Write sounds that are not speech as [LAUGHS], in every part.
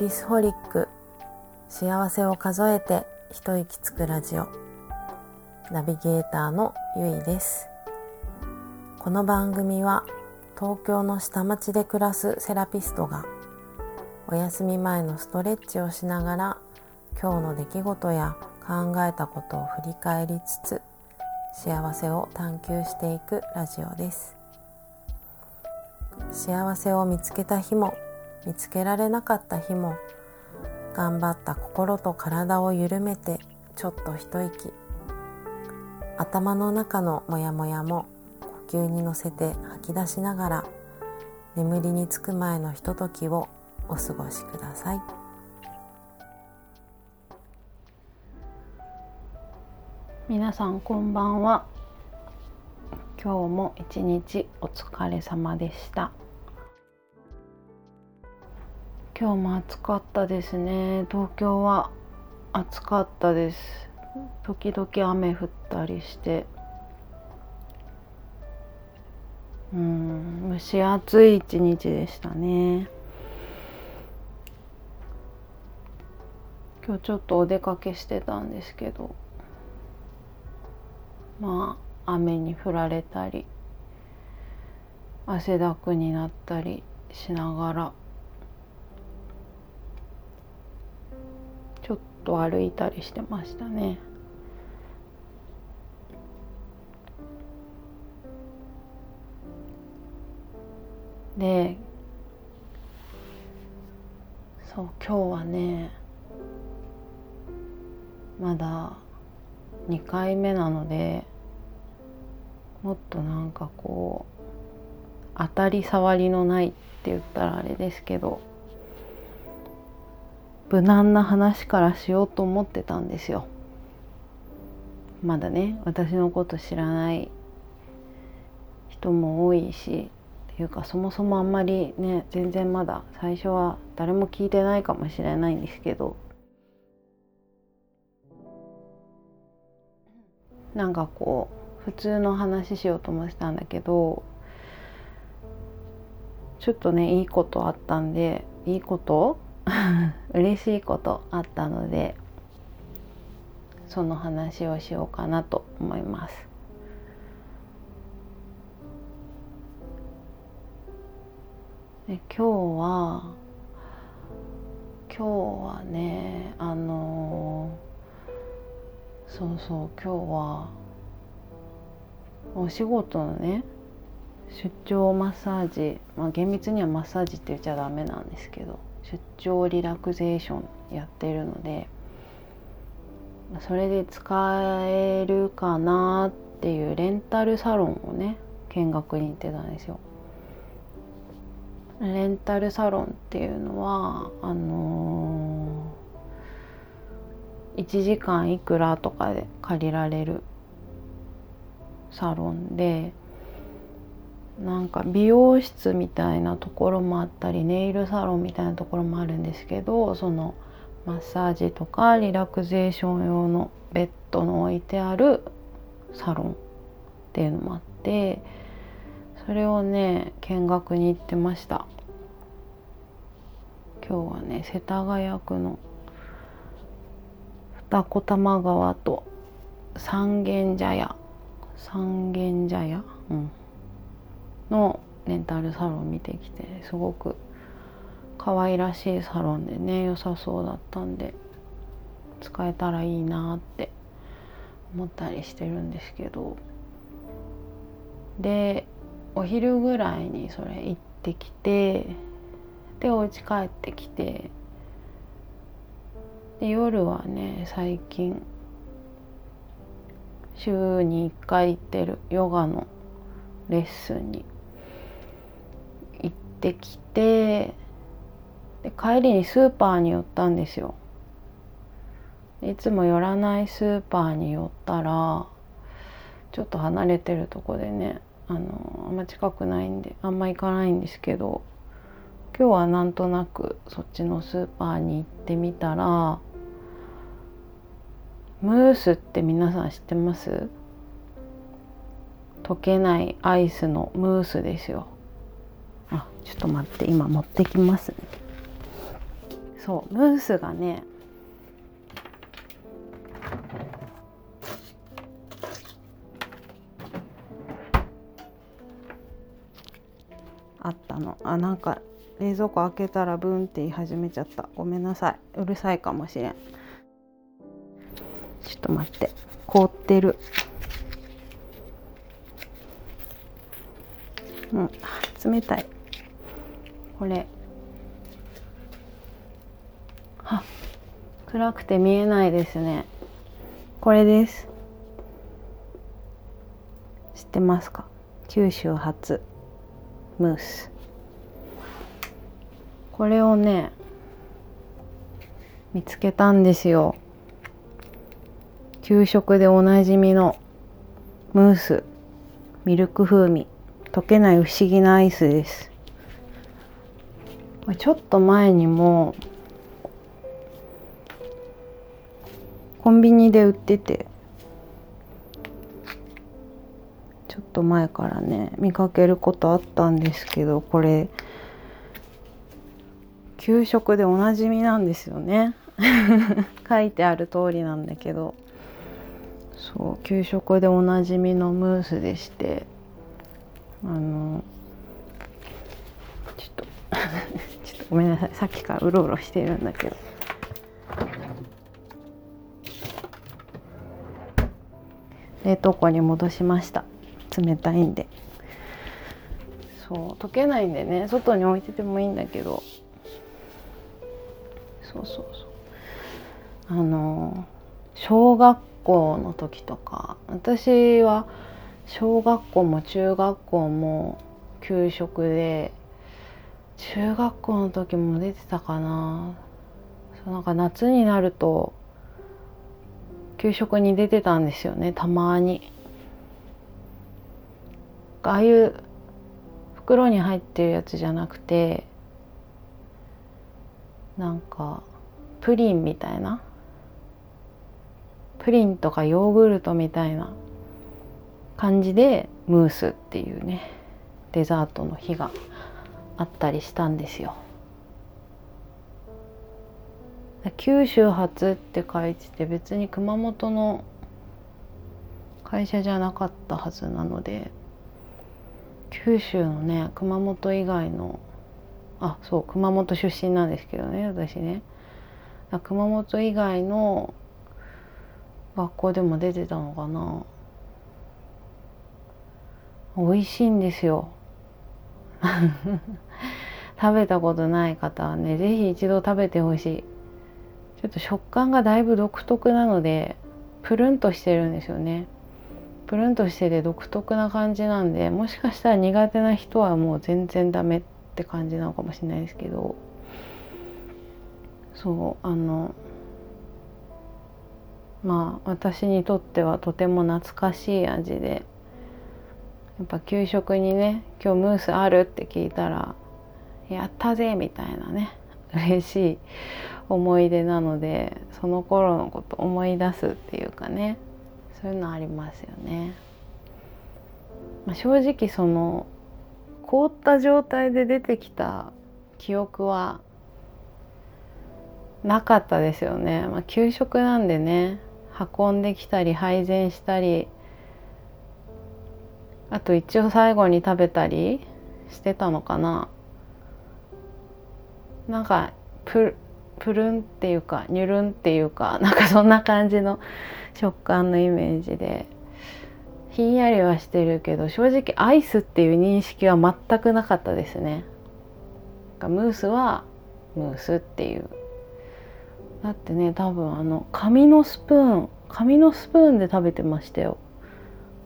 リスホリック幸せを数えて一息つくラジオナビゲーターのゆいです。この番組は東京の下町で暮らすセラピストがお休み前のストレッチをしながら今日の出来事や考えたことを振り返りつつ幸せを探求していくラジオです。幸せを見つけた日も見つけられなかった日も頑張った心と体を緩めてちょっと一息。頭の中のモヤモヤも呼吸に乗せて吐き出しながら眠りにつく前のひとときをお過ごしください。皆さんこんばんは。今日も一日お疲れ様でした。今日も暑かったですね。東京は暑かったです。時々雨降ったりして。うん蒸し暑い一日でしたね。今日ちょっとお出かけしてたんですけど。まあ雨に降られたり汗だくになったりしながら。と歩いたりしてましたね。でそう今日はねまだ2回目なのでもっとなんかこう当たり障りのないって言ったらあれですけど無難な話からしようと思ってたんですよ。まだね私のこと知らない人も多いしっていうかそもそもあんまりね全然まだ最初は誰も聞いてないかもしれないんですけどなんかこう普通の話しようと思ってたんだけどちょっとねいいことあったんでいいこと [LAUGHS] 嬉しいことあったのでその話をしようかなと思います。で今日は今日はねあのそうそう今日はお仕事のね出張マッサージまあ厳密にはマッサージって言っちゃダメなんですけど出張リラクゼーションやってるのでそれで使えるかなっていうレンタルサロンをね見学に行ってたんですよ。レンタルサロンっていうのはあのー、1時間いくらとかで借りられるサロンでなんか美容室みたいなところもあったりネイルサロンみたいなところもあるんですけどそのマッサージとかリラクゼーション用のベッドの置いてあるサロンっていうのもあってそれをね見学に行ってました。今日はね世田谷区の二子玉川と三軒茶屋。三軒茶屋、うん、のレンタルサロン見てきてすごく可愛らしいサロンでね良さそうだったんで使えたらいいなって思ったりしてるんですけど。でお昼ぐらいにそれ行ってきてでお家帰ってきてで夜はね最近週に1回行ってるヨガのレッスンにってきてで帰りにスーパーに寄ったんですよ。いつも寄らないスーパーに寄ったらちょっと離れてるとこでねあのあんま近くないんであんま行かないんですけど今日はなんとなくそっちのスーパーに行ってみたらムースって皆さん知ってます？溶けないアイスのムースですよ。ちょっと待って今持ってきますね。そうムースがねあったの。あなんか冷蔵庫開けたらブンって言い始めちゃった。ごめんなさい。うるさいかもしれん。ちょっと待って。凍ってる。うん。冷たい。これ。あ暗くて見えないですね。これです。知ってますか？九州初ムース。これをね見つけたんですよ。給食でおなじみのムース。ミルク風味。溶けない不思議なアイスです。ちょっと前にもコンビニで売っててちょっと前からね見かけることあったんですけどこれ給食でおなじみなんですよね。[LAUGHS] 書いてある通りなんだけどそう給食でおなじみのムースでしてあのちょっとちょっとごめんなさい。さっきからうろうろしてるんだけど。冷凍庫に戻しました。冷たいんで。そう溶けないんでね。外に置いててもいいんだけど。そうそうそう。あの小学校の時とか私は小学校も中学校も給食で中学校の時も出てたかな。そうなんか夏になると給食に出てたんですよねたまに。ああいう袋に入ってるやつじゃなくてなんかプリンみたいな。プリンとかヨーグルトみたいな感じでムースっていうねデザートの日があったりしたんですよ。九州発って書いてて別に熊本の会社じゃなかったはずなので九州のね熊本以外のあそう熊本出身なんですけどね私ね。熊本以外の学校でも出てたのかな。美味しいんですよ。食べたことない方はね是非一度食べてほしい。ちょっと食感がだいぶ独特なのでプルンとしてるんですよね。プルンとしてて独特な感じなんでもしかしたら苦手な人はもう全然ダメって感じなのかもしれないですけど。そうあのまあ私にとってはとても懐かしい味で。やっぱ給食にね「今日ムースある?」って聞いたら「やったぜ!」みたいなね嬉しい思い出なのでその頃のこと思い出すっていうかねそういうのありますよね。まあ、正直その凍った状態で出てきた記憶はなかったですよね。まあ、給食なんでね運んできたり配膳したりあと一応最後に食べたりしてたのかななんかププルンっていうかニュルンっていうか [LAUGHS] なんかそんな感じの食感のイメージでひんやりはしてるけど正直アイスっていう認識は全くなかったですね。ムースはムースっていう。だってね多分あの紙のスプーン紙のスプーンで食べてましたよ。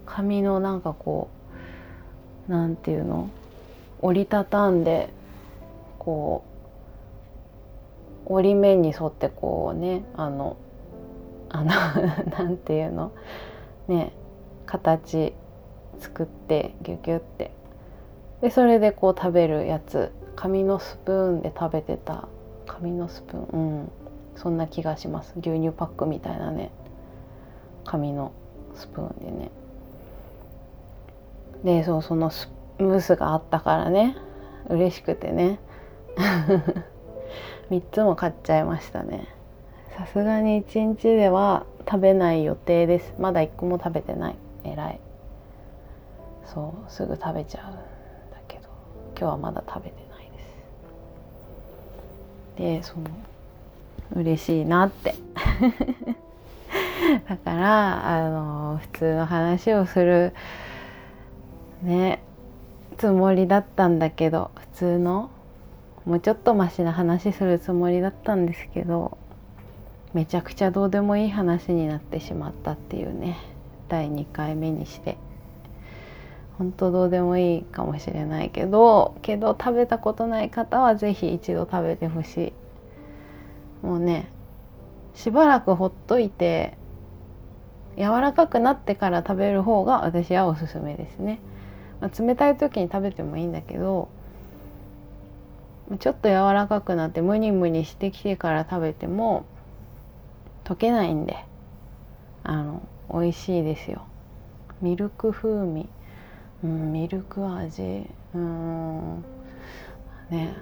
紙のなんかこうなんていうの？折りたたんでこう折り目に沿ってこうねあのあの [LAUGHS] なんていうの？ね形作ってギュギュって。でそれでこう食べるやつ。紙のスプーンで食べてた。紙のスプーン。うん。そんな気がします。牛乳パックみたいなね。紙のスプーンでね。でそうそのムースがあったからね。嬉しくてね。[LAUGHS] 3つも買っちゃいましたね。さすがに1日では食べない予定です。まだ1個も食べてない。えらい。そうすぐ食べちゃうんだけど。今日はまだ食べてないです。でその嬉しいなって。[LAUGHS] だからあの普通の話をするねつもりだったんだけど普通のもうちょっとマシな話するつもりだったんですけどめちゃくちゃどうでもいい話になってしまったっていうね第2回目にして。本当どうでもいいかもしれないけどけど食べたことない方は是非一度食べてほしい。もうねしばらくほっといて柔らかくなってから食べる方が私はおすすめですね、まあ、冷たい時に食べてもいいんだけどちょっと柔らかくなってムニムニしてきてから食べても溶けないんであの美味しいですよ。ミルク風味、うん、ミルク味。うん。ね。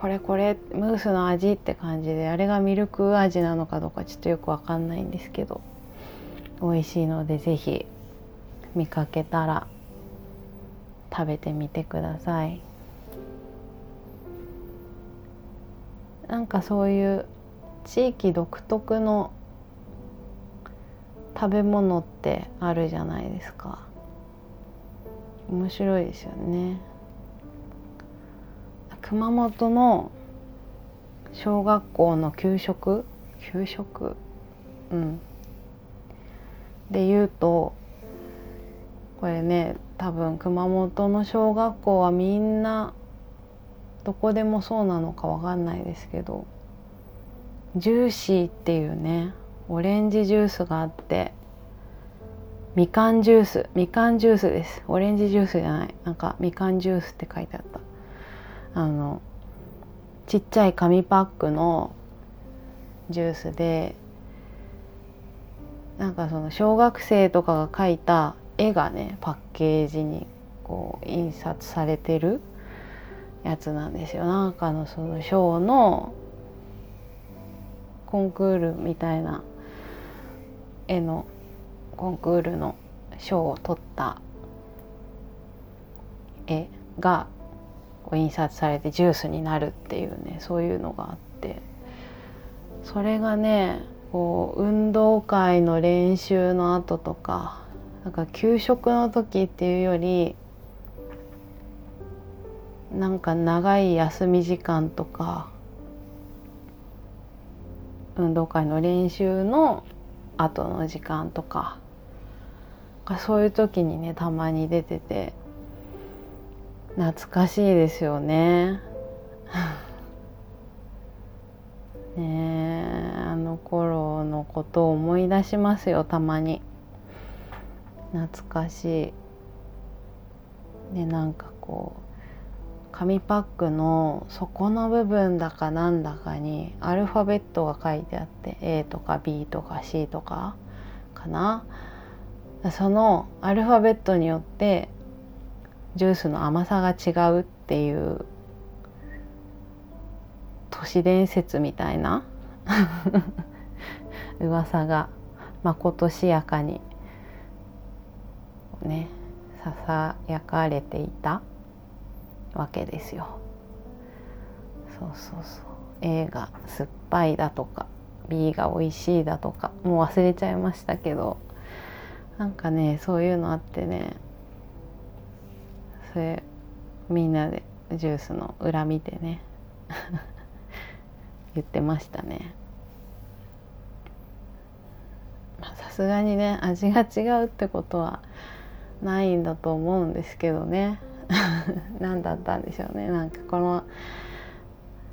これこれムースの味って感じであれがミルク味なのかどうかちょっとよくわかんないんですけど美味しいので是非見かけたら食べてみてください。なんかそういう地域独特の食べ物ってあるじゃないですか。面白いですよね。熊本の小学校の給食？給食？うん。で言うとこれね多分熊本の小学校はみんなどこでもそうなのかわかんないですけどジューシーっていうねオレンジジュースがあってみかんジュースみかんジュースです。オレンジジュースじゃない。なんかみかんジュースって書いてあった。あのちっちゃい紙パックのジュースでなんかその小学生とかが描いた絵がねパッケージにこう印刷されてるやつなんですよ。なんかのその賞のコンクールみたいな絵のコンクールの賞を取った絵が印刷されてジュースになるっていうねそういうのがあって。それがねこう運動会の練習の後とかなんか給食の時っていうよりなんか長い休み時間とか運動会の練習の後の時間とかそういう時にねたまに出てて懐かしいですよね。[LAUGHS] ねえあの頃のことを思い出しますよたまに懐かしいでなんかこう紙パックの底の部分だかなんだかにアルファベットが書いてあって A とか B とか C とかかな。そのアルファベットによってジュースの甘さが違うっていう都市伝説みたいな [LAUGHS] 噂がまことしやかにねささやかれていた。わけですよ。そうそうそう A が酸っぱいだとか B が美味しいだとかもう忘れちゃいましたけどなんかねそういうのあってねそれみんなでジュースの裏見てね [LAUGHS] 言ってましたね。さすがにね味が違うってことはないんだと思うんですけどね [LAUGHS] 何だったんでしょうね。なんかこの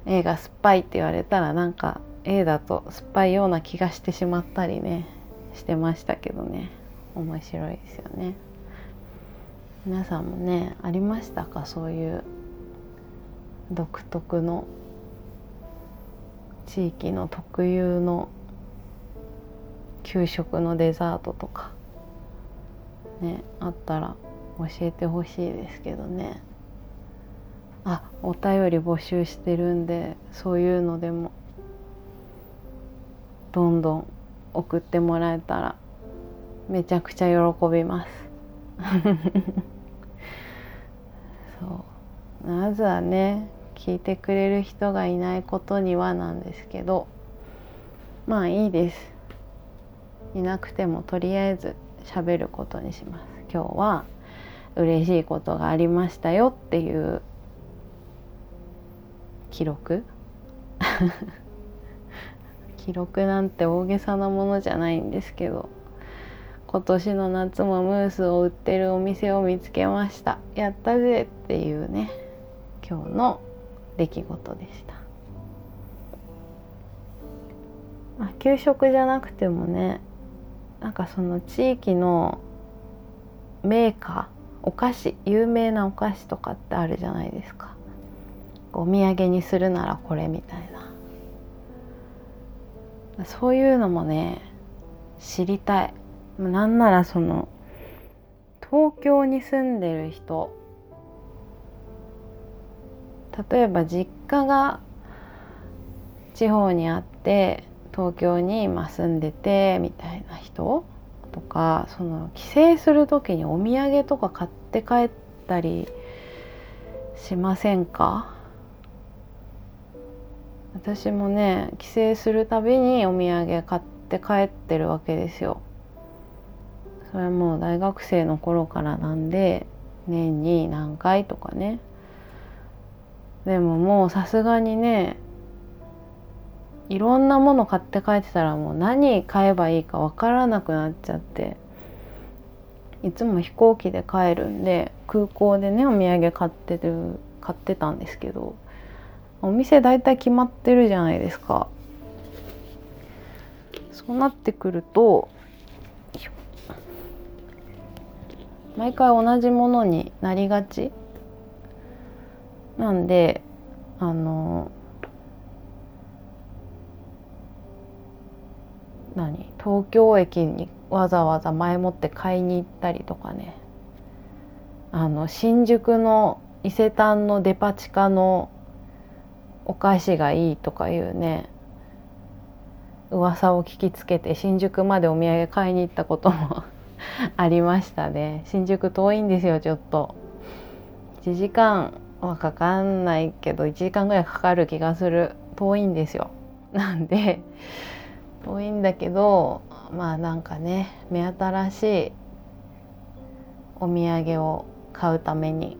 映画酸っぱいって言われたらなんか A だと酸っぱいような気がしてしまったりねしてましたけどね。面白いですよね。皆さんもねありましたか？そういう独特の地域の特有の給食のデザートとかねあったら。教えてほしいですけどね。あお便り募集してるんでそういうのでもどんどん送ってもらえたらめちゃくちゃ喜びます。[LAUGHS] そう。まずはね聞いてくれる人がいないことにはなんですけどまあいいです。いなくてもとりあえず喋ることにします。今日は嬉しいことがありましたよっていう記録？[LAUGHS] 記録なんて大げさなものじゃないんですけど今年の夏もムースを売ってるお店を見つけました。やったぜっていうね今日の出来事でした、まあ、給食じゃなくてもねなんかその地域のメーカーお菓子有名なお菓子とかってあるじゃないですか。お土産にするならこれみたいな。そういうのもね知りたい。なんならその東京に住んでる人。例えば実家が地方にあって東京に今住んでてみたいな人。とかその帰省する時にお土産とか買って帰ったりしませんか？私もね帰省するたびにお土産買って帰ってるわけですよ。それはもう大学生の頃からなんで年に何回とかねでももうさすがにねいろんなもの買って帰ってたらもう何買えばいいか分からなくなっちゃって。いつも飛行機で帰るんで空港でねお土産買ってる買ってたんですけどお店大体決まってるじゃないですか。そうなってくると毎回同じものになりがちなんであの何？東京駅にわざわざ前もって買いに行ったりとかね。あの新宿の伊勢丹のデパ地下のお菓子がいいとかいうね。噂を聞きつけて新宿までお土産買いに行ったことも [LAUGHS] ありましたね。新宿遠いんですよちょっと。1時間はかかんないけど1時間ぐらいかかる気がする。遠いんですよ。なんで遠いんだけどまあなんかね目新しいお土産を買うために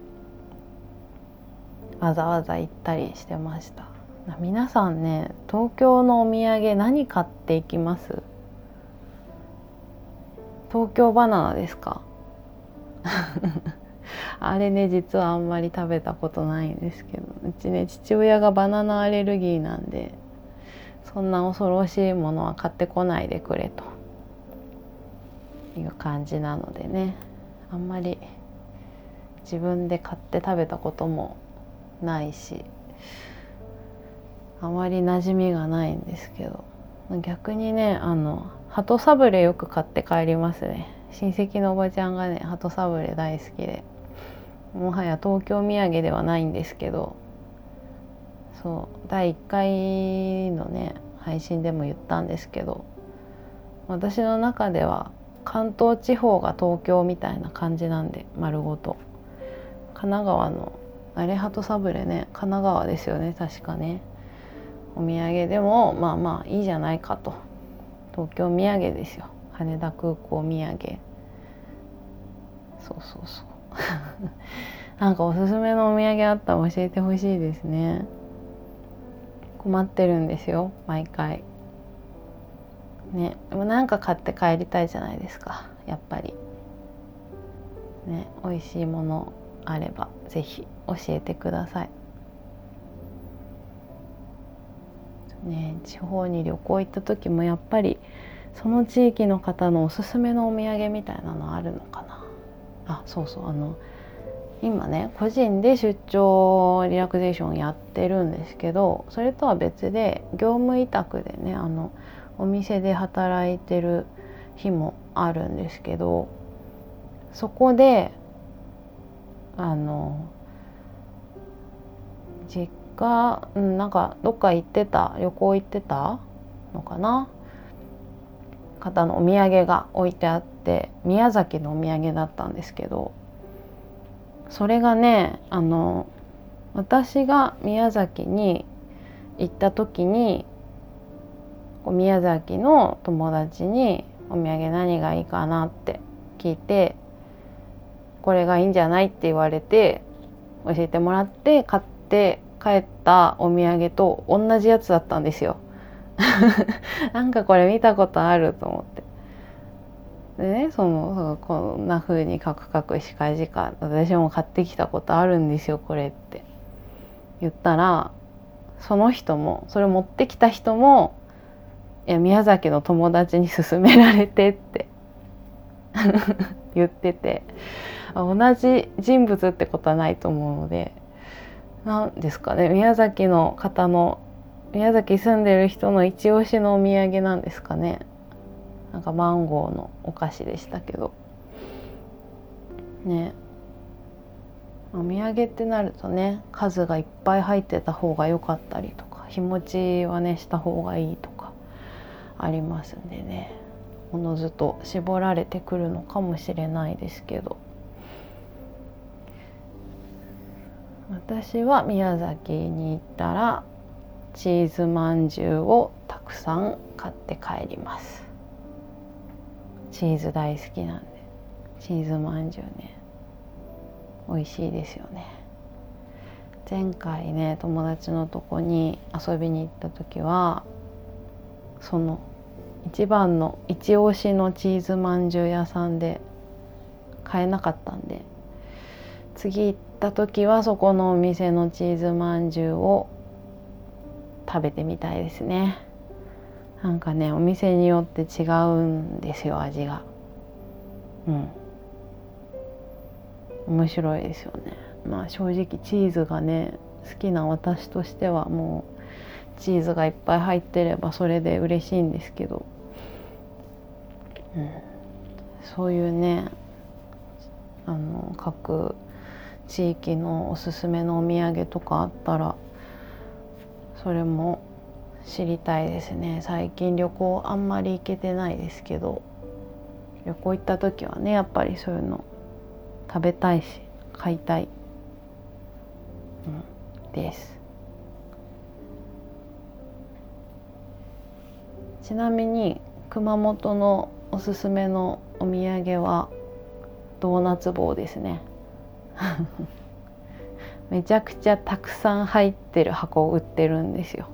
わざわざ行ったりしてました。皆さんね東京のお土産何買っていきます？東京バナナですか？[LAUGHS] あれね実はあんまり食べたことないんですけどうちね父親がバナナアレルギーなんでそんな恐ろしいものは買ってこないでくれと。いう感じなのでね。あんまり自分で買って食べたこともないしあまり馴染みがないんですけど。逆にねあの鳩サブレよく買って帰りますね。親戚のおばちゃんがね鳩サブレ大好きで。もはや東京土産ではないんですけど。そう第1回のね配信でも言ったんですけど私の中では関東地方が東京みたいな感じなんで丸ごと。神奈川のあれハトサブレね神奈川ですよね確かね。お土産でもまあまあいいじゃないかと。東京土産ですよ。羽田空港土産。そうそうそう。[LAUGHS] なんかおすすめのお土産あったら教えてほしいですね。困ってるんですよ毎回。ねでもなんか買って帰りたいじゃないですかやっぱり。ね美味しいものあれば是非教えてください。ね、地方に旅行行った時もやっぱりその地域の方のおすすめのお土産みたいなのあるのかな。あそうそうあの今ね個人で出張リラクゼーションやってるんですけどそれとは別で業務委託でねあのお店で働いてる日もあるんですけどそこであの実家、うん、なんかどっか行ってた旅行行ってたのかな？方のお土産が置いてあって宮崎のお土産だったんですけどそれがねあの私が宮崎に行った時に宮崎の友達に「お土産何がいいかな?」って聞いて「これがいいんじゃない?」って言われて教えてもらって買って帰ったお土産と同じやつだったんですよ。[LAUGHS] なんかこれ見たことあると思って。でねそのこんな風にカクカクしかじか私も買ってきたことあるんですよこれって言ったらその人もそれ持ってきた人もいや宮崎の友達に勧められてって [LAUGHS] 言ってて同じ人物ってことはないと思うので何ですかね宮崎の方の宮崎住んでる人の一押しのお土産なんですかね。なんかマンゴーのお菓子でしたけど。ね。お土産ってなるとね数がいっぱい入ってた方が良かったりとか日持ちはねした方がいいとかありますんでね。おのずと絞られてくるのかもしれないですけど。私は宮崎に行ったらチーズまんじゅうをたくさん買って帰ります。チーズ大好きなんで。チーズまんじゅうね。美味しいですよね。前回ね友達のとこに遊びに行った時はその一番の一押しのチーズまんじゅう屋さんで買えなかったんで次行った時はそこのお店のチーズまんじゅうを食べてみたいですね。なんかねお店によって違うんですよ味が。うん。面白いですよね。まあ正直チーズがね好きな私としてはもうチーズがいっぱい入ってればそれで嬉しいんですけど、うん、そういうねあの各地域のおすすめのお土産とかあったらそれも知りたいですね。最近旅行あんまり行けてないですけど。旅行行った時はねやっぱりそういうの食べたいし買いたい、うん、です。ちなみに熊本のおすすめのお土産はドーナツ棒ですね。[LAUGHS] めちゃくちゃたくさん入ってる箱を売ってるんですよ。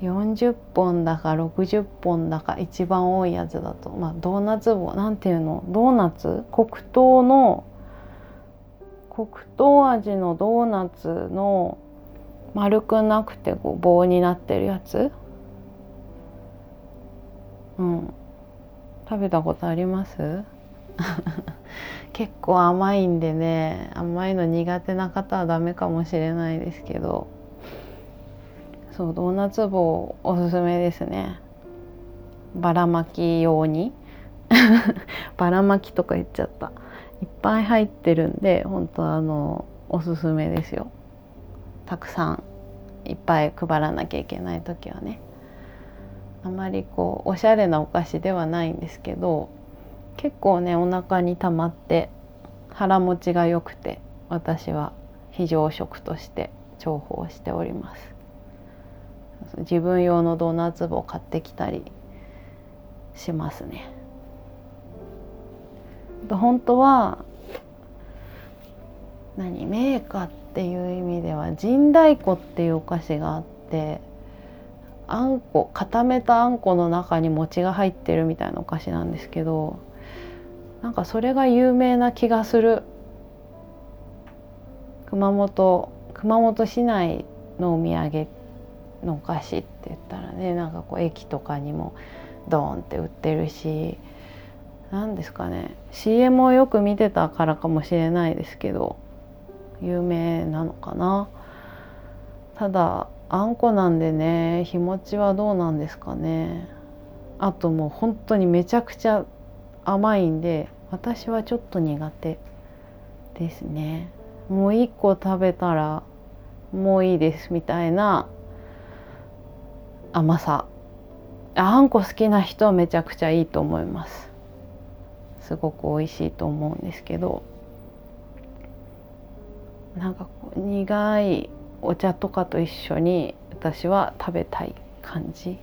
40本だか60本だか一番多いやつだと。まあドーナツ棒なんていうの？ドーナツ？黒糖の黒糖味のドーナツの丸くなくてこう棒になってるやつ？うん。食べたことあります？[LAUGHS] 結構甘いんでね甘いの苦手な方はダメかもしれないですけど。そうドーナツ棒おすすめですね。ばらまき用に。ばらまきとか言っちゃった。いっぱい入ってるんで本当あのおすすめですよ。たくさんいっぱい配らなきゃいけない時はね。あまりこうおしゃれなお菓子ではないんですけど結構ねお腹にたまって腹持ちが良くて私は非常食として重宝しております。自分用のドーナツ棒買ってきたりしますね。本当は何メーカーっていう意味では神太鼓っていうお菓子があってあんこ固めたあんこの中に餅が入ってるみたいなお菓子なんですけどなんかそれが有名な気がする。熊本熊本市内のお土産のお菓子って言ったらねなんかこう駅とかにもドーンって売ってるし何ですかね CM をよく見てたからかもしれないですけど有名なのかな。ただあんこなんでね日持ちはどうなんですかね。あともう本当にめちゃくちゃ甘いんで私はちょっと苦手ですね。もう一個食べたらもういいですみたいな甘さ。あんこ好きな人はめちゃくちゃいいと思います。すごく美味しいと思うんですけど。なんかこう苦いお茶とかと一緒に私は食べたい感じ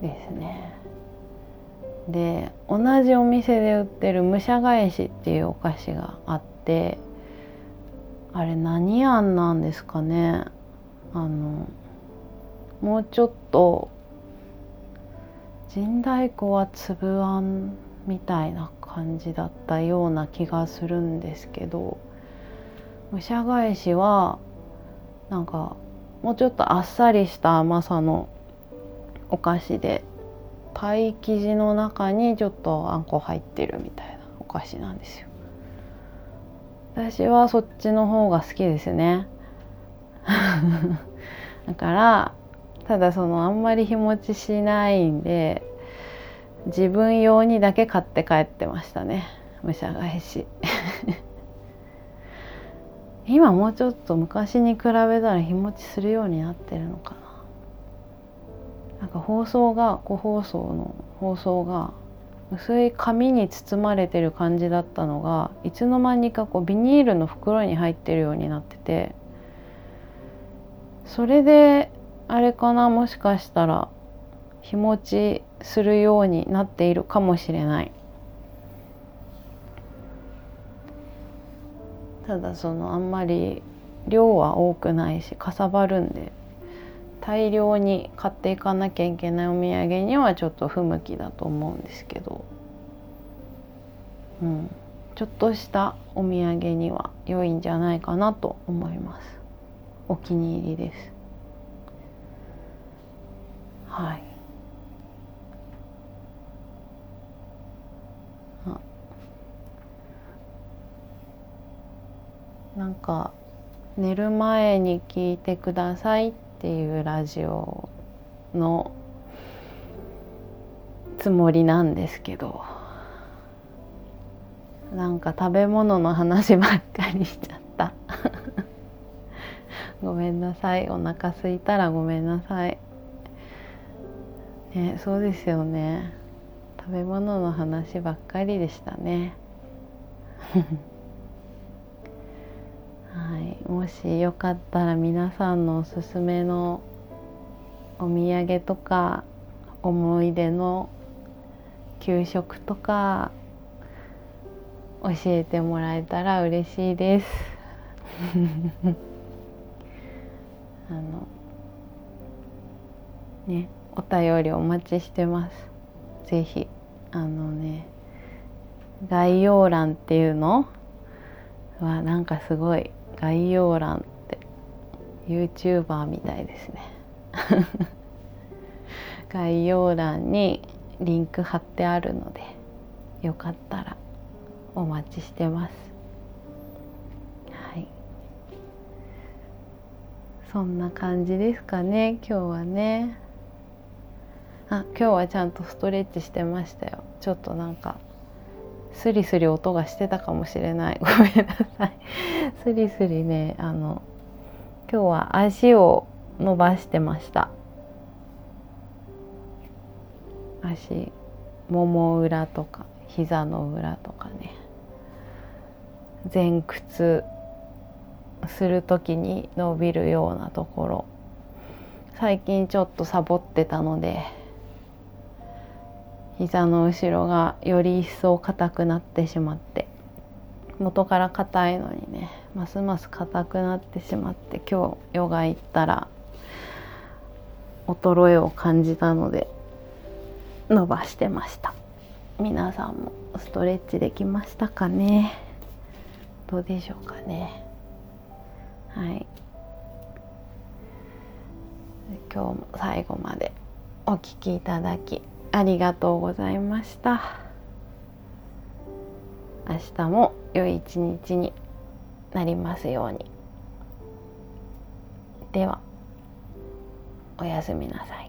ですね。で同じお店で売ってる武者返しっていうお菓子があってあれ何あんなんですかね。あのもうちょっと神代湖は粒あんみたいな感じだったような気がするんですけど武者返しはなんかもうちょっとあっさりした甘さのお菓子でパイ生地の中にちょっとあんこ入ってるみたいなお菓子なんですよ。私はそっちの方が好きですね。[LAUGHS] だからただそのあんまり日持ちしないんで自分用にだけ買って帰ってましたね。武者返し。[LAUGHS] 今もうちょっと昔に比べたら日持ちするようになってるのかな。なんか放送が個包装の放送が薄い紙に包まれてる感じだったのがいつの間にかこうビニールの袋に入ってるようになっててそれであれかな？もしかしたら日持ちするようになっているかもしれない。ただそのあんまり量は多くないしかさばるんで大量に買っていかなきゃいけないお土産にはちょっと不向きだと思うんですけど、うん、ちょっとしたお土産には良いんじゃないかなと思います。お気に入りです。はい。なんか寝る前に聞いてくださいっていうラジオのつもりなんですけど。なんか食べ物の話ばっかりしちゃった。ごめんなさい。お腹すいたらごめんなさい。ねそうですよね。食べ物の話ばっかりでしたね。[LAUGHS] はい、もしよかったら皆さんのおすすめのお土産とか思い出の給食とか教えてもらえたら嬉しいです。[LAUGHS] あのね。お便りお待ちしてます。ぜひあのね概要欄っていうの？はなんかすごい。概要欄って YouTuber みたいですね。[LAUGHS] 概要欄にリンク貼ってあるのでよかったらお待ちしてます。はい。そんな感じですかね今日はね。あ今日はちゃんとストレッチしてましたよ。ちょっとなんかスリスリ音がしてたかもしれない。ごめんなさい。[LAUGHS] スリスリねあの今日は足を伸ばしてました。足もも裏とか膝の裏とかね。前屈する時に伸びるようなところ。最近ちょっとサボってたので。膝の後ろがより一層硬くなってしまって元から硬いのにねますます硬くなってしまって今日ヨガ行ったら衰えを感じたので伸ばしてました。皆さんもストレッチできましたかね？どうでしょうかね？はい。今日も最後までお聴きいただきありがとうございました。明日も良い一日になりますように。ではおやすみなさい。